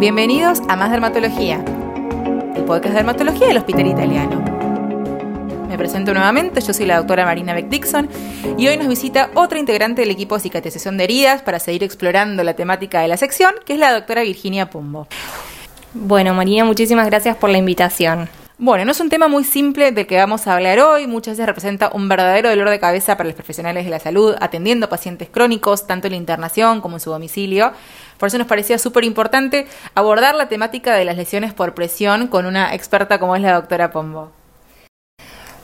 Bienvenidos a Más Dermatología, el podcast de dermatología del Hospital Italiano. Me presento nuevamente, yo soy la doctora Marina Beck Dixon y hoy nos visita otra integrante del equipo de cicatrización de heridas para seguir explorando la temática de la sección, que es la doctora Virginia Pumbo. Bueno, Marina, muchísimas gracias por la invitación. Bueno, no es un tema muy simple del que vamos a hablar hoy, muchas veces representa un verdadero dolor de cabeza para los profesionales de la salud atendiendo pacientes crónicos, tanto en la internación como en su domicilio. Por eso nos parecía súper importante abordar la temática de las lesiones por presión con una experta como es la doctora Pombo.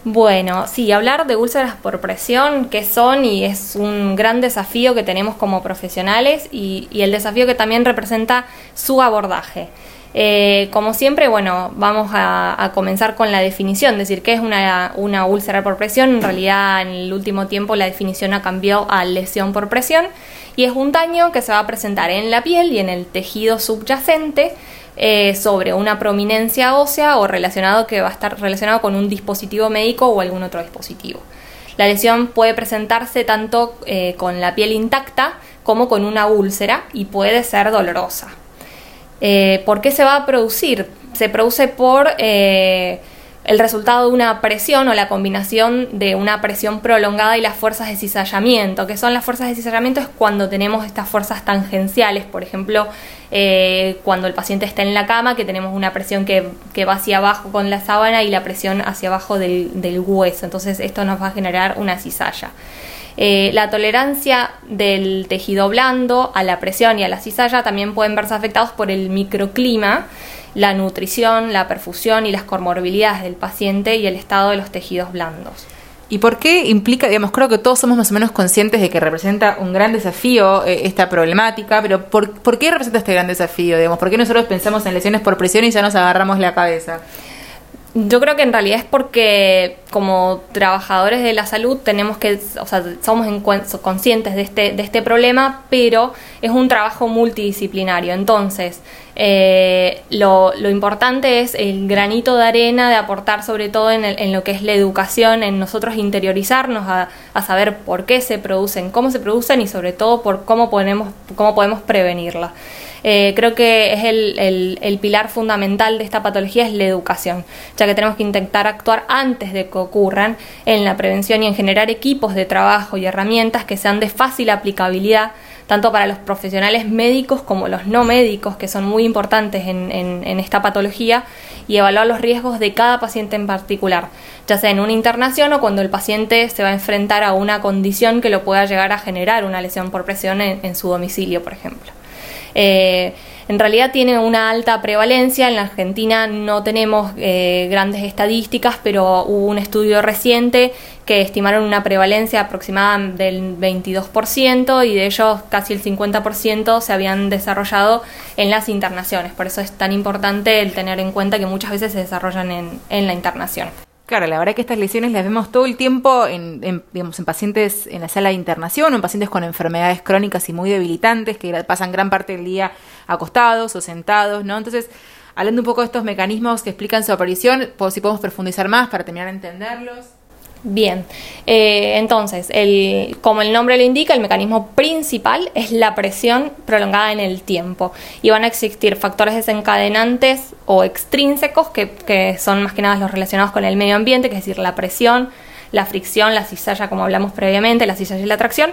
Bueno, sí, hablar de úlceras por presión, qué son, y es un gran desafío que tenemos como profesionales y, y el desafío que también representa su abordaje. Eh, como siempre, bueno, vamos a, comenzar con la definición, es decir, ¿qué es una, una, úlcera por presión? En realidad, en el último tiempo la definición ha cambiado a lesión por presión y es un daño que se va a presentar en la piel y en el tejido subyacente eh, sobre una prominencia ósea o relacionado que va a estar relacionado con un dispositivo médico o algún otro dispositivo. La lesión puede presentarse tanto eh, con la piel intacta como con una úlcera y puede ser dolorosa. Eh, ¿Por qué se va a producir? Se produce por eh, el resultado de una presión o la combinación de una presión prolongada y las fuerzas de cizallamiento. ¿Qué son las fuerzas de cizallamiento? Es cuando tenemos estas fuerzas tangenciales, por ejemplo, eh, cuando el paciente está en la cama, que tenemos una presión que, va hacia abajo con la sábana y la presión hacia abajo del, del hueso. Entonces esto nos va a generar una cizalla. Eh, la tolerancia del tejido blando a la presión y a la cizalla también pueden verse afectados por el microclima, la nutrición, la perfusión y las comorbilidades del paciente y el estado de los tejidos blandos. ¿Y por qué implica, digamos, creo que todos somos más o menos conscientes de que representa un gran desafío eh, esta problemática, pero ¿por, ¿por, qué representa este gran desafío? Digamos, ¿Por qué nosotros pensamos en lesiones por presión y ya nos agarramos la cabeza? Yo creo que en realidad es porque como trabajadores de la salud tenemos que, o sea, somos conscientes de este, de este problema, pero es un trabajo multidisciplinario. Entonces, eh, lo, lo, importante es el granito de arena de aportar sobre todo en, en lo que es la educación, en nosotros interiorizarnos a, saber por qué se producen, cómo se producen y sobre todo por cómo podemos, cómo podemos prevenirla. Eh, creo que es el, el, pilar fundamental de esta patología es la educación, ya que tenemos que intentar actuar antes de que ocurran en la prevención y en generar equipos de trabajo y herramientas que sean de fácil aplicabilidad tanto para los profesionales médicos como los no médicos, que son muy importantes en, en, esta patología, y evaluar los riesgos de cada paciente en particular, ya sea en una internación o cuando el paciente se va a enfrentar a una condición que lo pueda llegar a generar una lesión por presión en su domicilio, por ejemplo. Eh, en realidad tiene una alta prevalencia. En la Argentina no tenemos eh, grandes estadísticas, pero hubo un estudio reciente que estimaron una prevalencia aproximada del 22% y de ellos casi el 50% se habían desarrollado en las internaciones. Por eso es tan importante el tener en cuenta que muchas veces se desarrollan en, en la internación. Claro, la verdad que estas lesiones las vemos todo el tiempo en, digamos, en pacientes en la sala de internación o en pacientes con enfermedades crónicas y muy debilitantes que pasan gran parte del día acostados o sentados, ¿no? Entonces, hablando un poco de estos mecanismos que explican su aparición, si podemos profundizar más para terminar de entenderlos. Bien, eh, entonces, el, como el nombre lo indica, el mecanismo principal es la presión prolongada en el tiempo y van a existir factores desencadenantes o extrínsecos que, que son más que nada los relacionados con el medio ambiente, que es decir, la presión, la fricción, la cizalla, como hablamos previamente, la cizalla y la tracción,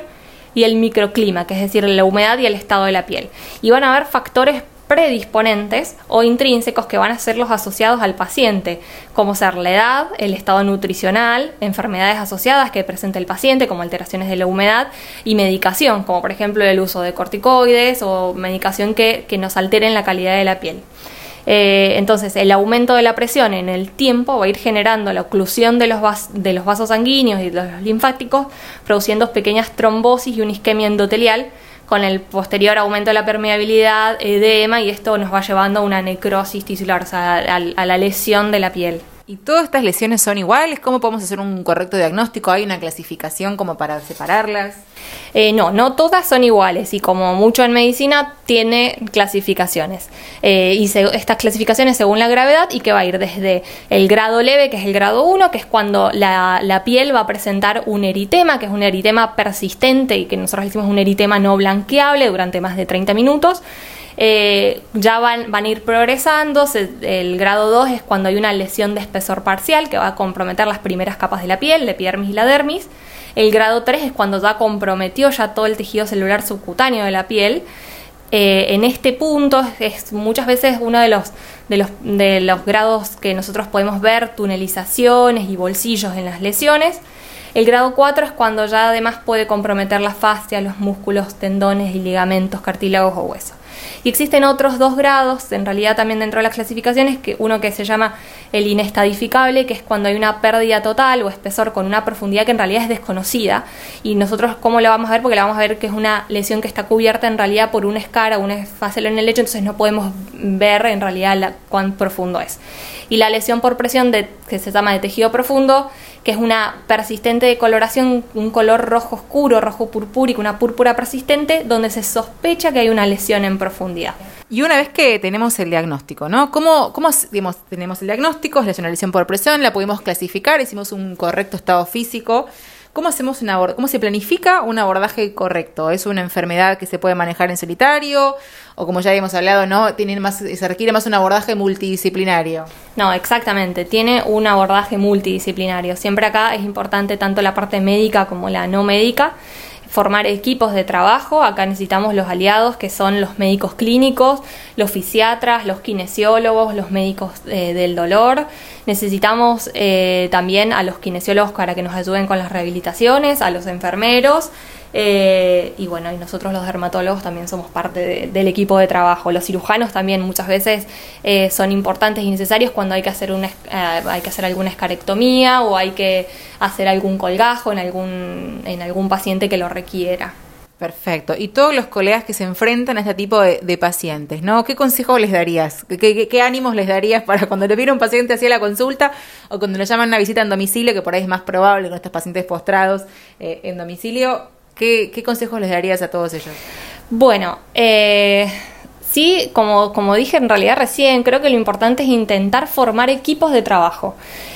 y el microclima, que es decir, la humedad y el estado de la piel. Y van a haber factores predisponentes o intrínsecos que van a ser los asociados al paciente, como ser la edad, el estado nutricional, enfermedades asociadas que presenta el paciente, como alteraciones de la humedad, y medicación, como por ejemplo el uso de corticoides o medicación que, nos alteren la calidad de la piel. Eh, entonces, el aumento de la presión en el tiempo va a ir generando la oclusión de los, de los vasos sanguíneos y de los linfáticos, produciendo pequeñas trombosis y una isquemia endotelial, con el posterior aumento de la permeabilidad, edema, y esto nos va llevando a una necrosis tisular, o sea, a la lesión de la piel. ¿Y todas estas lesiones son iguales? ¿Cómo podemos hacer un correcto diagnóstico? ¿Hay una clasificación como para separarlas? Eh, no, no todas son iguales y como mucho en medicina tiene clasificaciones. Eh, y estas clasificaciones según la gravedad y que va a ir desde el grado leve, que es el grado 1, que es cuando la, la, piel va a presentar un eritema, que es un eritema persistente y que nosotros decimos un eritema no blanqueable durante más de 30 minutos. Eh, ya van, van, a ir progresando. el grado 2 es cuando hay una lesión de espesor parcial que va a comprometer las primeras capas de la piel, la epidermis y la dermis. El grado 3 es cuando ya comprometió ya todo el tejido celular subcutáneo de la piel. Eh, en este punto es muchas veces uno de los, de, los, de los grados que nosotros podemos ver tunelizaciones y bolsillos en las lesiones. El grado 4 es cuando ya además puede comprometer la fascia, los músculos, tendones y ligamentos, cartílagos o huesos. Y existen otros dos grados, en realidad también dentro de las clasificaciones, que uno que se llama el inestadificable, que es cuando hay una pérdida total o espesor con una profundidad que en realidad es desconocida. Y nosotros, ¿cómo lo vamos a ver? Porque la vamos a ver que es una lesión que está cubierta en realidad por una escara, una facelo en el lecho, entonces no podemos ver en realidad cuán profundo es. Y la lesión por presión, de, que se llama de tejido profundo, que es una persistente de coloración, un color rojo oscuro, rojo purpúrico, una púrpura persistente, donde se sospecha que hay una lesión en profundidad. Y una vez que tenemos el diagnóstico, ¿no? ¿Cómo, cómo digamos, tenemos el diagnóstico, es la lesión por presión, la pudimos clasificar, hicimos un correcto estado físico, ¿Cómo hacemos una cómo se planifica un abordaje correcto? ¿Es una enfermedad que se puede manejar en solitario? O como ya habíamos hablado, ¿no? Tiene más, se requiere más un abordaje multidisciplinario. No, exactamente. Tiene un abordaje multidisciplinario. Siempre acá es importante tanto la parte médica como la no médica formar equipos de trabajo. Acá necesitamos los aliados que son los médicos clínicos, los fisiatras, los kinesiólogos, los médicos eh, del dolor. Necesitamos eh, también a los kinesiólogos para que nos ayuden con las rehabilitaciones, a los enfermeros. Eh, y bueno, y nosotros los dermatólogos también somos parte del equipo de trabajo. Los cirujanos también muchas veces eh, son importantes y necesarios cuando hay que hacer una, eh, hay que hacer alguna escarectomía o hay que hacer algún colgajo en algún, en algún paciente que lo requiera. Perfecto. Y todos los colegas que se enfrentan a este tipo de, pacientes, ¿no? ¿Qué consejo les darías? ¿Qué, ánimos les darías para cuando le viene un paciente hacia la consulta o cuando le llaman a una visita en domicilio, que por ahí es más probable con estos pacientes postrados en domicilio? ¿Qué, consejos les darías a todos ellos? Bueno, eh, sí, como, como dije en realidad recién, creo que lo importante es intentar formar equipos de trabajo.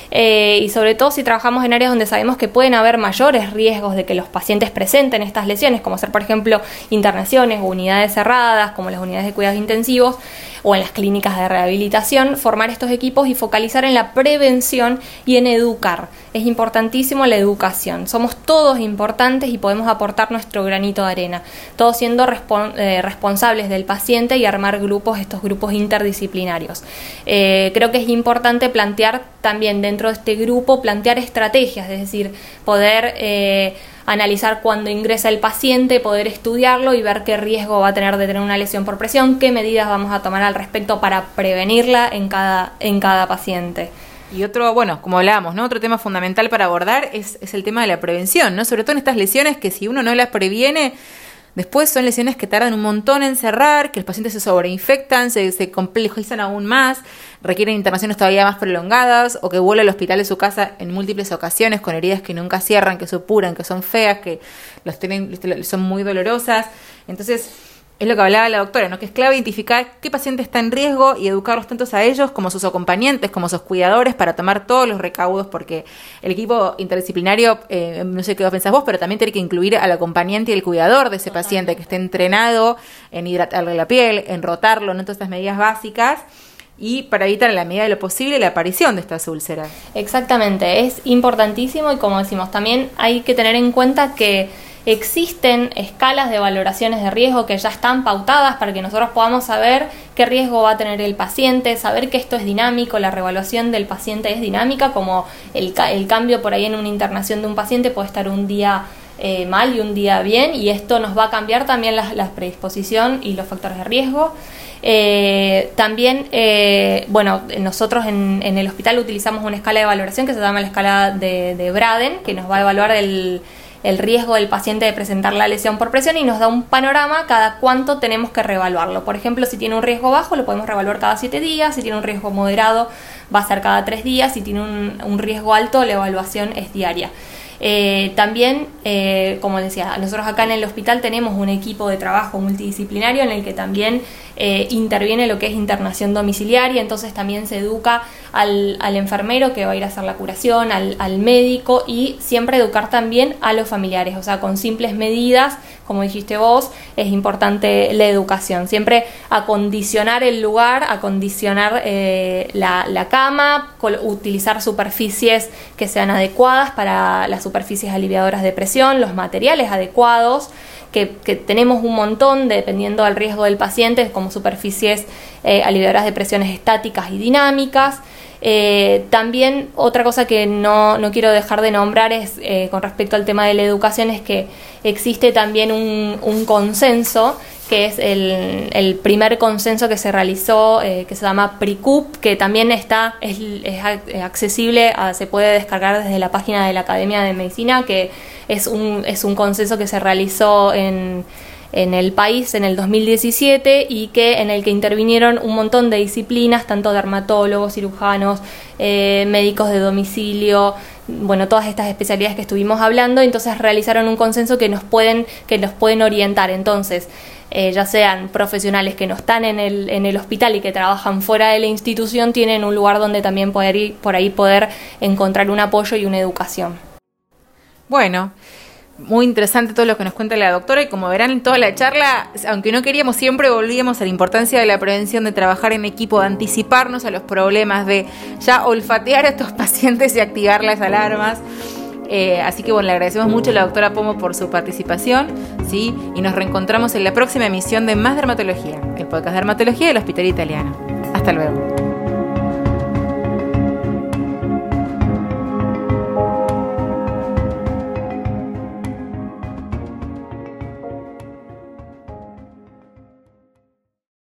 Eh, y sobre todo si trabajamos en áreas donde sabemos que pueden haber mayores riesgos de que los pacientes presenten estas lesiones, como ser por ejemplo internaciones o unidades cerradas, como las unidades de cuidados intensivos o en las clínicas de rehabilitación, formar estos equipos y focalizar en la prevención y en educar. Es importantísimo la educación. Somos todos importantes y podemos aportar nuestro granito de arena, todos siendo eh, responsables del paciente y armar grupos, estos grupos interdisciplinarios. Eh, creo que es importante plantear también dentro de este grupo plantear estrategias, es decir, poder eh, analizar cuando ingresa el paciente, poder estudiarlo y ver qué riesgo va a tener de tener una lesión por presión, qué medidas vamos a tomar al respecto para prevenirla en cada, en cada paciente. Y otro, bueno, como hablábamos, ¿no? Otro tema fundamental para abordar es, es el tema de la prevención, ¿no? Sobre todo en estas lesiones que si uno no las previene, Después son lesiones que tardan un montón en cerrar, que los pacientes se sobreinfectan, se, se complejizan aún más, requieren internaciones todavía más prolongadas o que vuelve al hospital de su casa en múltiples ocasiones con heridas que nunca cierran, que supuran, que son feas, que los tienen, son muy dolorosas. Entonces, es lo que hablaba la doctora, ¿no? Que es clave identificar qué paciente está en riesgo y educarlos tanto a ellos como a sus acompañantes, como a sus cuidadores para tomar todos los recaudos, porque el equipo interdisciplinario, eh, no sé qué pensás vos, pero también tiene que incluir al acompañante y el cuidador de ese paciente que esté entrenado en hidratarle la piel, en rotarlo, ¿no? Todas estas medidas básicas y para evitar en la medida de lo posible la aparición de estas úlceras. Exactamente, es importantísimo y como decimos, también hay que tener en cuenta que existen escalas de valoraciones de riesgo que ya están pautadas para que nosotros podamos saber qué riesgo va a tener el paciente, saber que esto es dinámico, la revaluación del paciente es dinámica, como el, el cambio por ahí en una internación de un paciente puede estar un día eh, mal y un día bien y esto nos va a cambiar también la, predisposición y los factores de riesgo. Eh, también, eh, bueno, nosotros en, el hospital utilizamos una escala de valoración que se llama la escala de, de Braden, que nos va a evaluar el, el riesgo del paciente de presentar la lesión por presión y nos da un panorama cada cuánto tenemos que reevaluarlo. Por ejemplo, si tiene un riesgo bajo, lo podemos reevaluar cada 7 días, si tiene un riesgo moderado, va a ser cada 3 días, si tiene un, riesgo alto, la evaluación es diaria. Eh, también, eh, como decía, nosotros acá en el hospital tenemos un equipo de trabajo multidisciplinario en el que también eh, interviene lo que es internación domiciliaria, entonces también se educa al, enfermero que va a ir a hacer la curación, al, al, médico y siempre educar también a los familiares, o sea, con simples medidas, como dijiste vos, es importante la educación, siempre acondicionar el lugar, acondicionar eh, la, la, cama, utilizar superficies que sean adecuadas para las superficies aliviadoras de presión, los materiales adecuados, que, tenemos un montón dependiendo del riesgo del paciente, como superficies eh, aliviadoras de presiones estáticas y dinámicas. Eh, también otra cosa que no, quiero dejar de nombrar es eh, con respecto al tema de la educación es que existe también un, consenso que es el, primer consenso que se realizó, eh, que se llama PRICUP, que también está, es, accesible, se puede descargar desde la página de la Academia de Medicina, que es un, es un consenso que se realizó en, en el país en el 2017 y que en el que intervinieron un montón de disciplinas, tanto dermatólogos, cirujanos, eh, médicos de domicilio, bueno, todas estas especialidades que estuvimos hablando, entonces realizaron un consenso que nos pueden, que nos pueden orientar. Entonces, eh, ya sean profesionales que no están en el, en el hospital y que trabajan fuera de la institución, tienen un lugar donde también poder ir, por ahí poder encontrar un apoyo y una educación. Bueno, muy interesante todo lo que nos cuenta la doctora y como verán en toda la charla, aunque no queríamos, siempre volvíamos a la importancia de la prevención, de trabajar en equipo, de anticiparnos a los problemas, de ya olfatear a estos pacientes y activar las alarmas. Eh, así que bueno, le agradecemos mucho a la doctora Pomo por su participación, ¿sí? Y nos reencontramos en la próxima emisión de Más Dermatología, el podcast de dermatología del Hospital Italiano. Hasta luego.